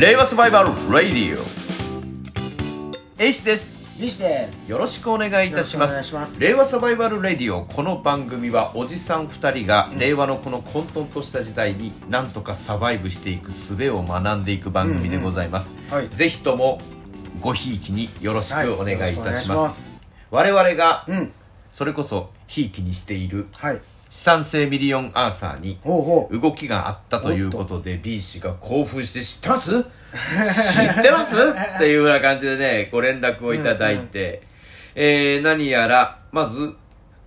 令和サバイバルラディオ。エイスです。リシです。よろしくお願いいたします。よろしくお願いします。令和サバイバルレディオ。この番組はおじさん2人が令和のこの混沌とした時代になんとかサバイブしていく術を学んでいく番組でございます、うんうん。はい。ぜひともごひいきによろしくお願いいたします,、はい。よろしくお願いします。我々がうん。それこそひいきにしているはい資産性ミリオンアーサーに動きがあったということで B 氏が興奮して知ってます？知ってます？っていうような感じでねご連絡をいただいて、えー、何やらまず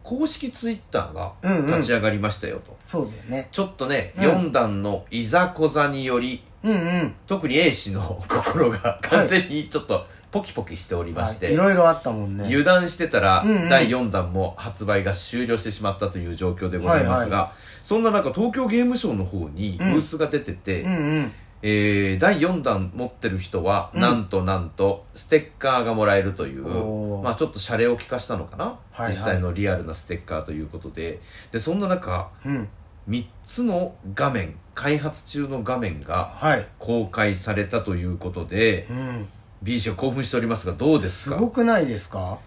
公式ツイッターがうんうん。立ち上がりましたよと、そうだよね。ちょっとね、うん。4段のいざこざによりうんうん。特に A 氏の心が完全にちょっとポキポキしておりまして、はいいろいろあったもんね。油断してたら、うんうん。第4弾も発売が終了してしまったという状況でございますが、はそんな中東京ゲームショウの方にブースが出てて、うんうん。えー第4弾持ってる人は、うん。なんとなんとステッカーがもらえるというまあちょっとシャレを聞かしたのかな、はいはい。実際のリアルなステッカーということで。でそんな中うん。3つの画面開発中の画面がはい。公開されたということでうん B 氏が興奮しておりますがどうですすかごくないですか？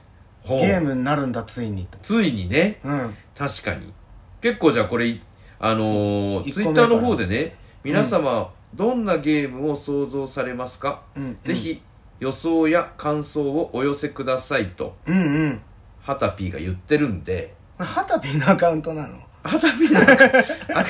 ほう。ゲームになるんだついにと。ついにね。うん。確かに。結構じゃあこれあのー、そうツイッターの方でね皆様、どんなゲームを想像されますか、うんぜひ予想や感想をお寄せくださいと。うんうん。ハタピーが言ってるんで。これハタピーのアカウントなの？ハタピーのあ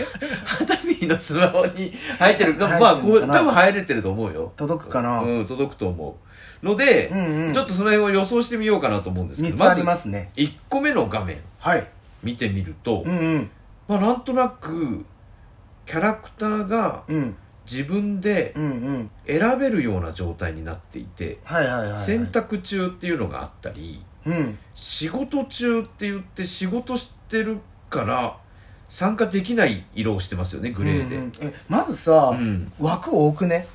ハタピーのスマホに入ってるか。まあ多分入れてると思うよ。届くかな。うん届くと思う。ので、うんうん。ちょっとその辺を予想してみようかなと思うんですけど3つありますね。1個目の画面はい。見てみると、うんうん。まあ、なんとなくキャラクターがうん。自分で選べるような状態になっていて、選択中っていうのがあったりうん。仕事中って言って仕事してるから参加できない色をしてますよねグレーで、うんうん。えまずさうん。枠多くね？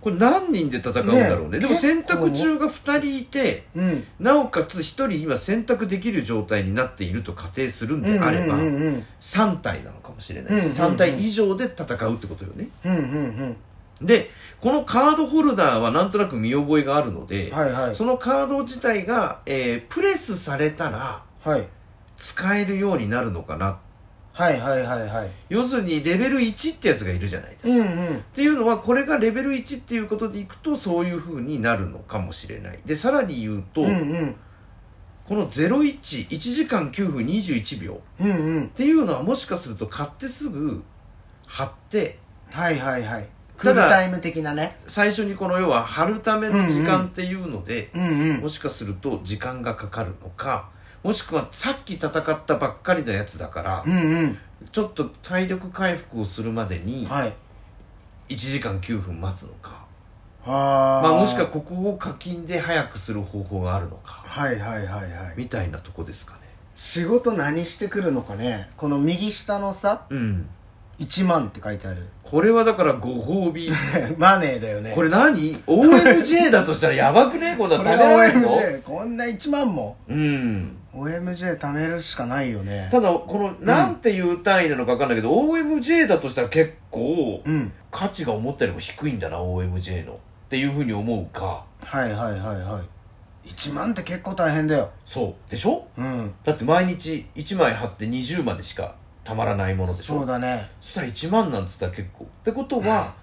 これ何人で戦うんだろうね。ねでも選択結中が2人いてうん。なおかつ1人今選択できる状態になっていると仮定するんであれば、うんうんうん3体なのかもしれないし、うんうんうん。3体以上で戦うってことよね。うんうんでこのカードホルダーはなんとなく見覚えがあるので、うんはいはい。そのカード自体が、えープレスされたらはい。使えるようになるのかなはいはいはいはい。要するにレベル1ってやつがいるじゃないですか、うんうん。っていうのはこれがレベル1っていうことでいくとそういう風になるのかもしれない。でさらに言うと、うんうん。この011時間9分21秒。っうんうん。ていうのはもしかすると買ってすぐ貼って。はいはいはい。クールタイム的なね。最初にこの要は貼るための時間っていうので、うんうん。もしかすると時間がかかるのかもしくはさっき戦ったばっかりのやつだから、うんうん。ちょっと体力回復をするまでにはい。1時間9分待つのか、はあ。まあ、もしくはここを課金で早くする方法があるのか。はいはいはいはい。みたいなとこですかね。仕事何してくるのかね。この右下のさうん。1万って書いてある。これはだからご褒美。マネーだよね。これ何 ?OMJ だとしたらやばくね？こんな食べられるの？OMJ こんな1万も。うん OMJ 貯めるしかないよね。ただこのなんていう単位なのか分かんないけど、OMJ だとしたら結構うん。価値が思ったよりも低いんだな OMJ の。っていうふうに思うか。はいはいはいはい。1万って結構大変だよ。そう。でしょ？うん。だって毎日1枚貼って20までしかたまらないものでしょ？そうだね。そしたら1万なんつったら結構。ってことは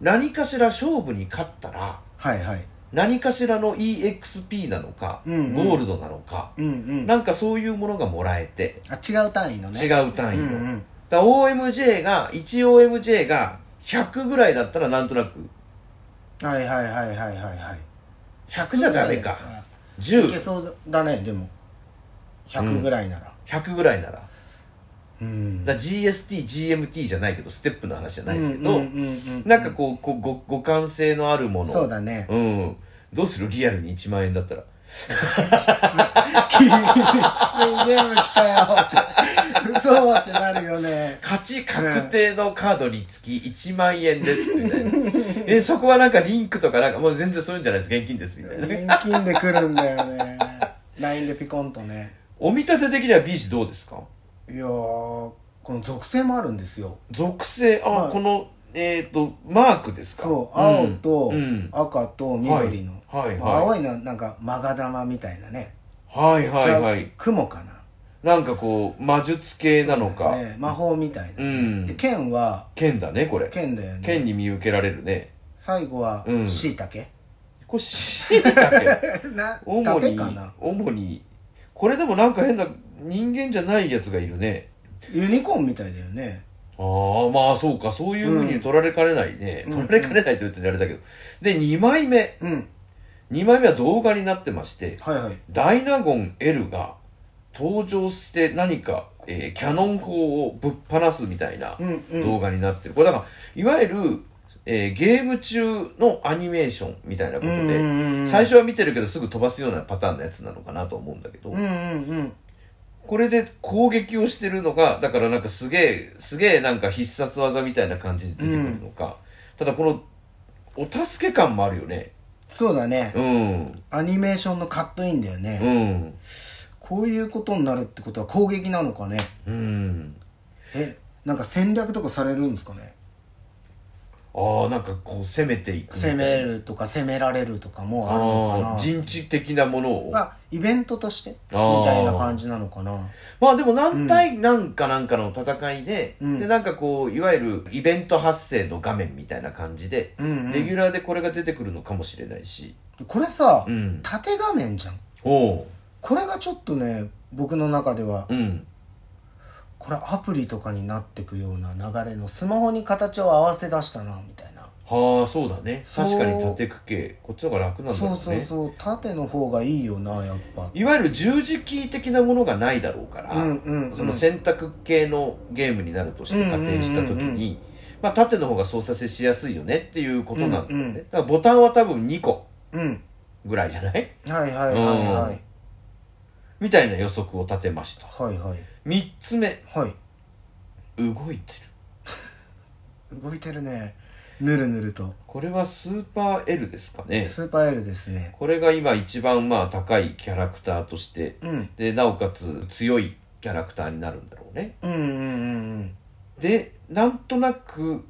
何かしら勝負に勝ったらはいはい何かしらの EXP なのか、うんうん。ゴールドなのか、うんうん。なんかそういうものがもらえて。あ違う単位のね。違う単位の、うんうん。だ OMJ が 1OMJ が100ぐらいだったらなんとなく。はいはいはいはいはいはい。100じゃダメか。いけ10そうだねでも。100ぐらいなら。100ぐらいならうん。だ GST、GMT じゃないけどステップの話じゃないですけど、なんかこうこうご互換性のあるもの。そうだね。うん。どうする？リアルに1万円だったら。きついゲーム来たよって。嘘ってなるよね。勝ち確定のカードにつき1万円ですみたいな。えそこはなんかリンクとかなんかもう全然そういうんじゃないです。現金ですみたいな。現金で来るんだよね。LINE でピコンとね。お見立て的には B 氏どうですか？いやーこの属性もあるんですよ。属性？あ、はい。このえっ、とマークですか？そう青とうん。赤と緑の、はい。はい。はい。青いのはなんかマガ玉みたいなね。はいはいはい。雲かな。なんかこう魔術系なのか、ね。魔法みたいな、うん。で剣は剣だねこれ。剣だよね。剣に見受けられるね。最後はうん。しいたけこれしいたけな主に主にこれでもなんか変な人間じゃないやつがいるね。ユニコーンみたいだよね。ああまあそうかそういうふうに取られかねないね、うん。取られかねないって別にあれだけど。で2枚目。うん。2枚目は動画になってましてはいはい。ダイナゴン L が登場して何か、えーキャノン砲をぶっ放すみたいなうんうん。動画になってる。これだから、いわゆる、えーゲーム中のアニメーションみたいなことうんうんうんうで、ん最初は見てるけどすぐ飛ばすようなパターンのやつなのかなと思うんだけど、うんうんうんこれで攻撃をしてるのが、だからなんかすげえ、すげえなんか必殺技みたいな感じで出てくるのか、ただこの、お助け感もあるよね。そうだねうん。アニメーションのカットインだよね、うん。こういうことになるってことは攻撃なのかねうん。えなんか戦略とかされるんですかね？ああ、なんかこう攻めていく攻な。めるとか攻められるとかもあるのかな。あー陣地的なものを。あイベントとしてみたいな感じなのかな。まあでも何対何かなんかの戦いで、うん。でなんかこういわゆるイベント発生の画面みたいな感じで、うんうん。レギュラーでこれが出てくるのかもしれないし。これさ、うん。縦画面じゃん。おおこれがちょっとね僕の中ではうんこれアプリとかになってくような流れのスマホに形を合わせ出したなみたいな。はあそうだね。そう。確かに縦区形こっちの方が楽なんだそうろうね。そうそう縦の方がいいよなやっぱ。いわゆる十字キー的なものがないだろうから、うんうんうん。その選択系のゲームになるとして仮定した時に、うんうんうんうん。まあ、縦の方が操作性しやすいよねっていうことなんだよね、うんうん。だからボタンは多分2個うん。ぐらいじゃない？はいはいはいはいみたいな予測を立てました。はいはい。3つ目。はい。動いてる。動いてるね。ぬるぬると。これはスーパー L ですかね。スーパー L ですね。これが今一番まあ高いキャラクターとして、うん。でなおかつ強いキャラクターになるんだろうね。うんうんうんでなんとなく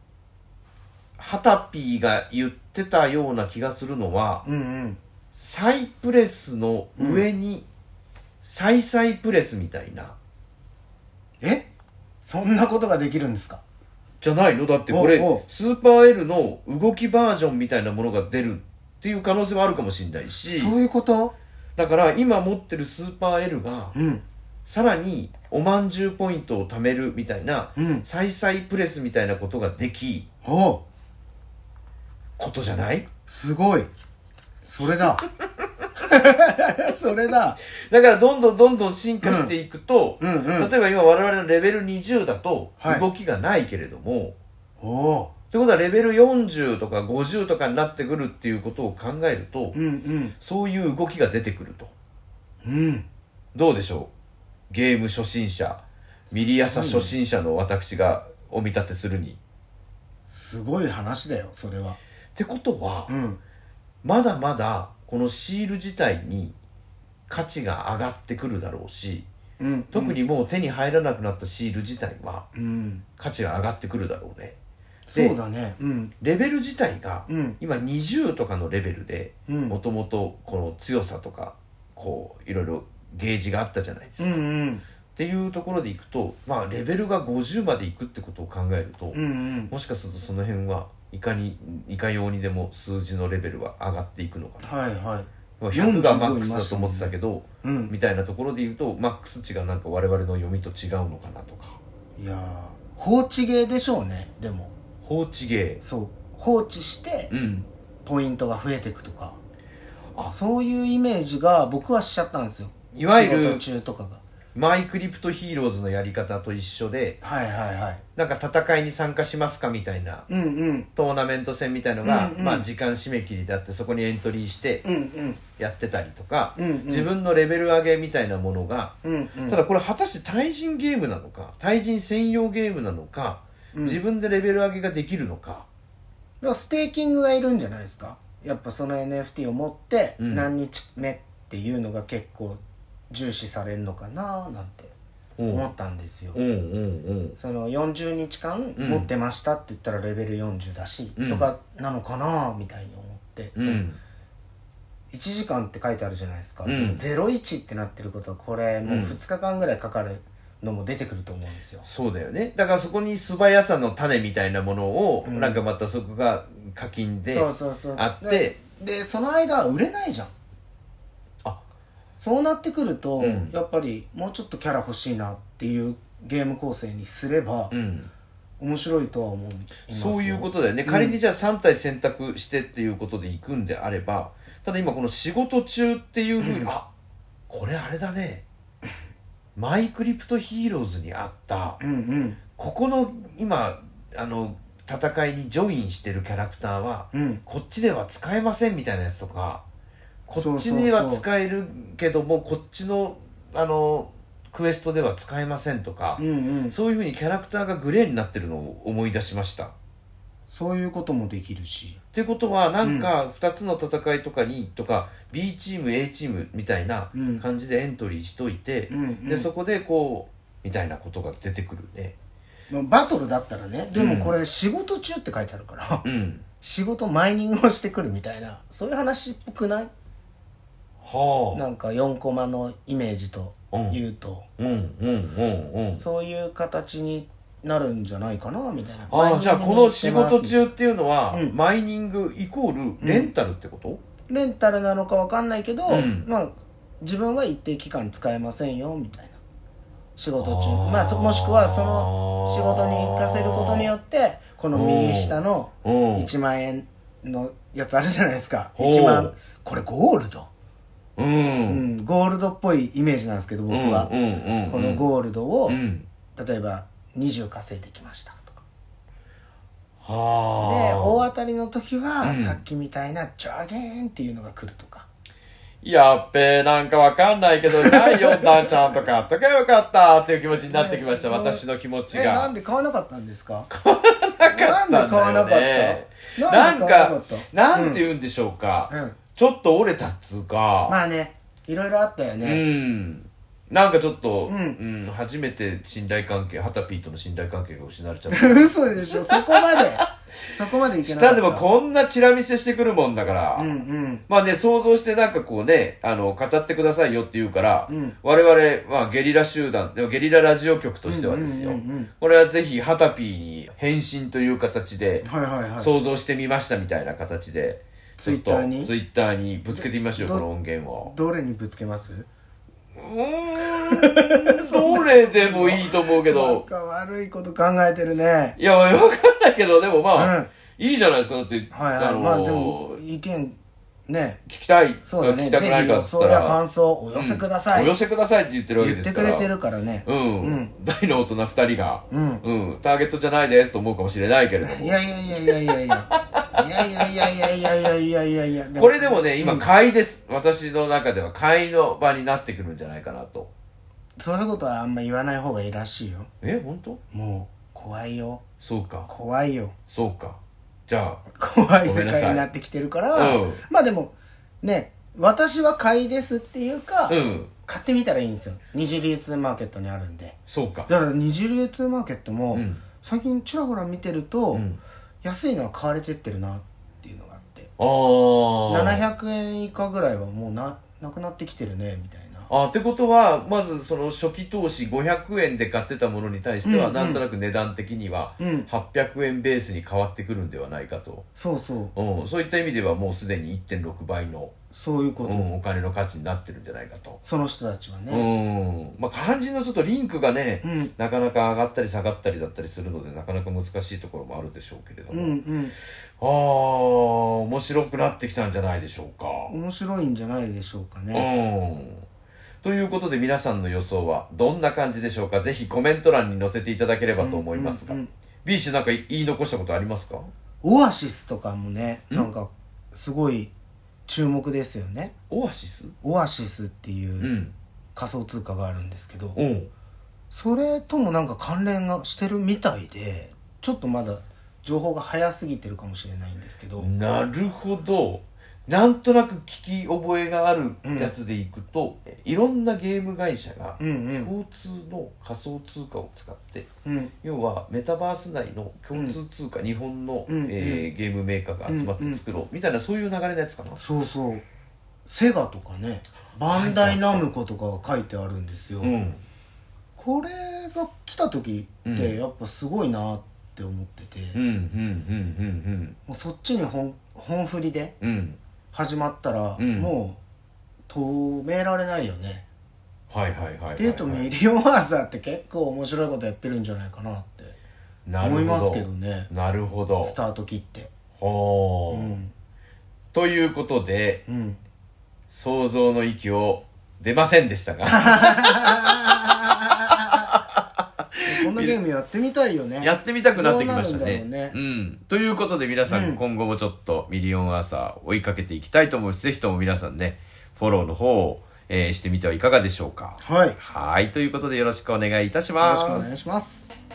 ハタピーが言ってたような気がするのはうんうんうん。サイプレスの上に、サイサイプレスみたいな。え？そんなことができるんですか？じゃないの？だってこれおうおう。スーパー L の動きバージョンみたいなものが出るっていう可能性はあるかもしれないし。そういうこと？だから今持ってるスーパー L がうん。さらにおまんじゅうポイントを貯めるみたいな、うん。サイサイプレスみたいなことができおう。ことじゃない？すごい。それだ それだ。だからどんどんどんどん進化していくと、うん。うんうん。例えば今我々のレベル20だとはい。動きがないけれども、おおということはレベル40とか50とかになってくるっていうことを考えると、うんうん。そういう動きが出てくると。うん。どうでしょう？ゲーム初心者ミリアサ初心者の私がお見立てするに。すごい話だよそれは。ってことは、うん。まだまだこのシール自体に価値が上がってくるだろうしうん特にもう手に入らなくなったシール自体はうん。価値が上がってくるだろうね。そうだね。うん。レベル自体がうん。今20とかのレベルでうん。もともとこの強さとかこういろいろゲージがあったじゃないですか、っうんうん。ていうところでいくとまあレベルが50までいくってことを考えると、うんうん。もしかするとその辺はいかにいかようにでも数字のレベルは上がっていくのかな。はいはい。まあ100がマックスだと思ってたけど、うん。みたいなところで言うとマックス値がなんか我々の読みと違うのかなとか。いやー放置ゲーでしょうねでも。放置ゲそう。放置してーうん。ポイントが増えていくとか。あ。そういうイメージが僕はしちゃったんですよ。いわゆる仕事中とかがマイクリプトヒーローズのやり方と一緒ではいはいはい。なんか戦いに参加しますかみたいなうんうん。トーナメント戦みたいのが、うんうん。まあ時間締め切りであってそこにエントリーしてうんうん。やってたりとか、うんうん。自分のレベル上げみたいなものが、うんうん。ただこれ果たして対人ゲームなのか対人専用ゲームなのか、うん。自分でレベル上げができるのか。でもステーキングがいるんじゃないですか？やっぱその NFT を持ってうん。何日目っていうのが結構重視されるのかななんて思ったんですよ、その40日間うん。持ってましたって言ったらレベル40だし、うん。とかなのかなみたいに思って、うん。1時間って書いてあるじゃないですか、うん。でも01ってなってることはこれもう2日間ぐらいかかるのも出てくると思うんですよ、そうだよね。だからそこに素早さの種みたいなものを、うん。なんかまたそこが課金であって。ででその間は売れないじゃん。あそうなってくると、うん。やっぱりもうちょっとキャラ欲しいなっていうゲーム構成にすればうん。面白いとは思いますよ。そういうことだよね、仮にじゃあ3体選択してっていうことでいくんであればただ今この仕事中っていうふうに、あこれあれだね。マイクリプトヒーローズにあったうんうん。ここの今あの戦いにジョインしてるキャラクターは、うん。こっちでは使えませんみたいなやつとかこっちでは使えるけどもこっちのあのクエストでは使えませんとか、うんうん。そういうふうにキャラクターがグレーになってるのを思い出しました。そういうこともできるし。っていうことはなんか2つの戦いとかにとか B チーム A チームみたいなうん。感じでエントリーしといて、うんうん。でそこでこうみたいなことが出てくるね。まあバトルだったらねでもこれ仕事中って書いてあるから、うん。仕事マイニングをしてくるみたいなそういう話っぽくない？はあなんか4コマのイメージと言うと、うんうんうんうん。そういう形になるんじゃないかなみたいな。ああじゃあこの仕事中っていうのは、うん。マイニングイコールレンタルってこと、レンタルなのかわかんないけど、うん。まあ自分は一定期間使えませんよみたいな。仕事中。まあそもしくはその仕事に行かせることによってこの右下のうん。1万円のやつあるじゃないですか。ほう。1万。これゴールド、うん。ゴールドっぽいイメージなんですけど僕は、このゴールドを、うん。例えば20稼いできましたとか。はであ大当たりの時は、うん。さっきみたいなジャゲーンっていうのが来るとか。やっべえ、なんかわかんないけど、第4弾ちゃんとかあったかよかったっていう気持ちになってきました、ね私の気持ちえなが。んで買わなかったんですか？なかったなんで買わなかった？なんなんで買わなかかった、なんて言うんでしょうか。うんちょっと折れたっつうか、まあねいろいろあったようね、ん。なんかちょっと、ううんん、初めて信頼関係、ハタピーとの信頼関係が失われちゃった。嘘でしょ。そこまで。そこまでいけなかった。下でもこんなチラ見せしてくるもんだから、うんうん。まあね、想像してなんかこうね、あの、語ってくださいよって言うから、うん。我々、まあゲリラ集団、でもゲリララジオ局としてはですよ、うんうんうんうん。これはぜひハタピーに返信という形で、はいはいはい。想像してみましたみたいな形で、ツイッターに？ツイッターにぶつけてみましょう、どこの音源を。どれにぶつけます？うーん、どれでもいいと思うけ なんど、か悪いこと考えてるね。いや、わかんないけど、でもまあ、うん。いいじゃないですか、だって、はいはい、あのーまあでも意見ね。聞きたい、そうだね。聞きたくないかっぜひ予想つったら、や感想お寄せください、お寄せくださいって言ってるわけ言っですから。てくれてるからね。うん、うん。大の大人二人が、うん。ターゲットじゃないですと思うかもしれないけれども。いやいやいやいやいやいやいやいやいやいやいやいやいやいやいやこれでもね、今、買いです。私の中では買いの場になってくるんじゃないかなと。そういうことはあんま言わない方がいいらしいよえ、本当？もう怖いよそうか。怖いよそうか。じゃあ、怖い世界になってきてるから、うんまあでもね私は買いですっていうか、うん。買ってみたらいいんですよ二次流通マーケットにあるんでそうか。だから二次流通マーケットも、うん最近ちらほら見てると、ん安いのは買われてってるなっていうのがあって。あー。700円以下ぐらいはもうななくなってきてるねみたいな。あってことは、まずその初期投資500円で買ってたものに対しては、うんうん。なんとなく値段的にはうん。800円ベースに変わってくるんではないかと。そうそう。うん、そういった意味ではもうすでに1.6倍の、そういうこと、うん、お金の価値になってるんじゃないかと。その人たちはうね、ん。まあ漢字のちょっとリンクがね、うんなかなか上がったり下がったりだったりするので、なかなか難しいところもあるでしょうけれども。うんうんああ、面白くなってきたんじゃないでしょうか。面白いんじゃないでしょうかね、うん。ということで皆さんの予想はどんな感じでしょうかぜひコメント欄に載せていただければと思いますが。うんうんうん B 氏なんか言い残したことありますか？オアシスとかもねなんかすごい注目ですよねオアシス？オアシスっていううん仮想通貨があるんですけど、うん。それともなんか関連がしてるみたいでちょっとまだ情報が早すぎてるかもしれないんですけど、なるほど。なんとなく聞き覚えがあるやつでいくと、いろんなゲーム会社がうんうん。共通の仮想通貨を使って、うん。要はメタバース内の共通通貨、日本の、うん。えーゲームメーカーが集まって作ろう、みたいなそういう流れのやつかな。そうそう。セガとかねバンダイナムコとかが書いてあるんですよ、うん。これが来た時っうん。てやっぱすごいなって思ってて、うんうんうんもうそっちに本本振りでうんうんうん始まったら、うん。もう止められないよね、はいはいはいはい、はい、っていうとミリオンアーサーって結構面白いことやってるんじゃないかなってなるほど。思いますけどね。なるほど。スタート切って。ほう、うん。ということでうん。想像の域を出ませんでしたが ゲームやってみたいよね。やってみたくなってきましたね。ね。うん、ということで皆さん、うん今後もちょっとミリオンアーサー追いかけていきたいと思うしぜひとも皆さんねフォローの方を、えーしてみてはいかがでしょうか。はい。よはい。ということでよろしくお願いいたします。ろしくお願いします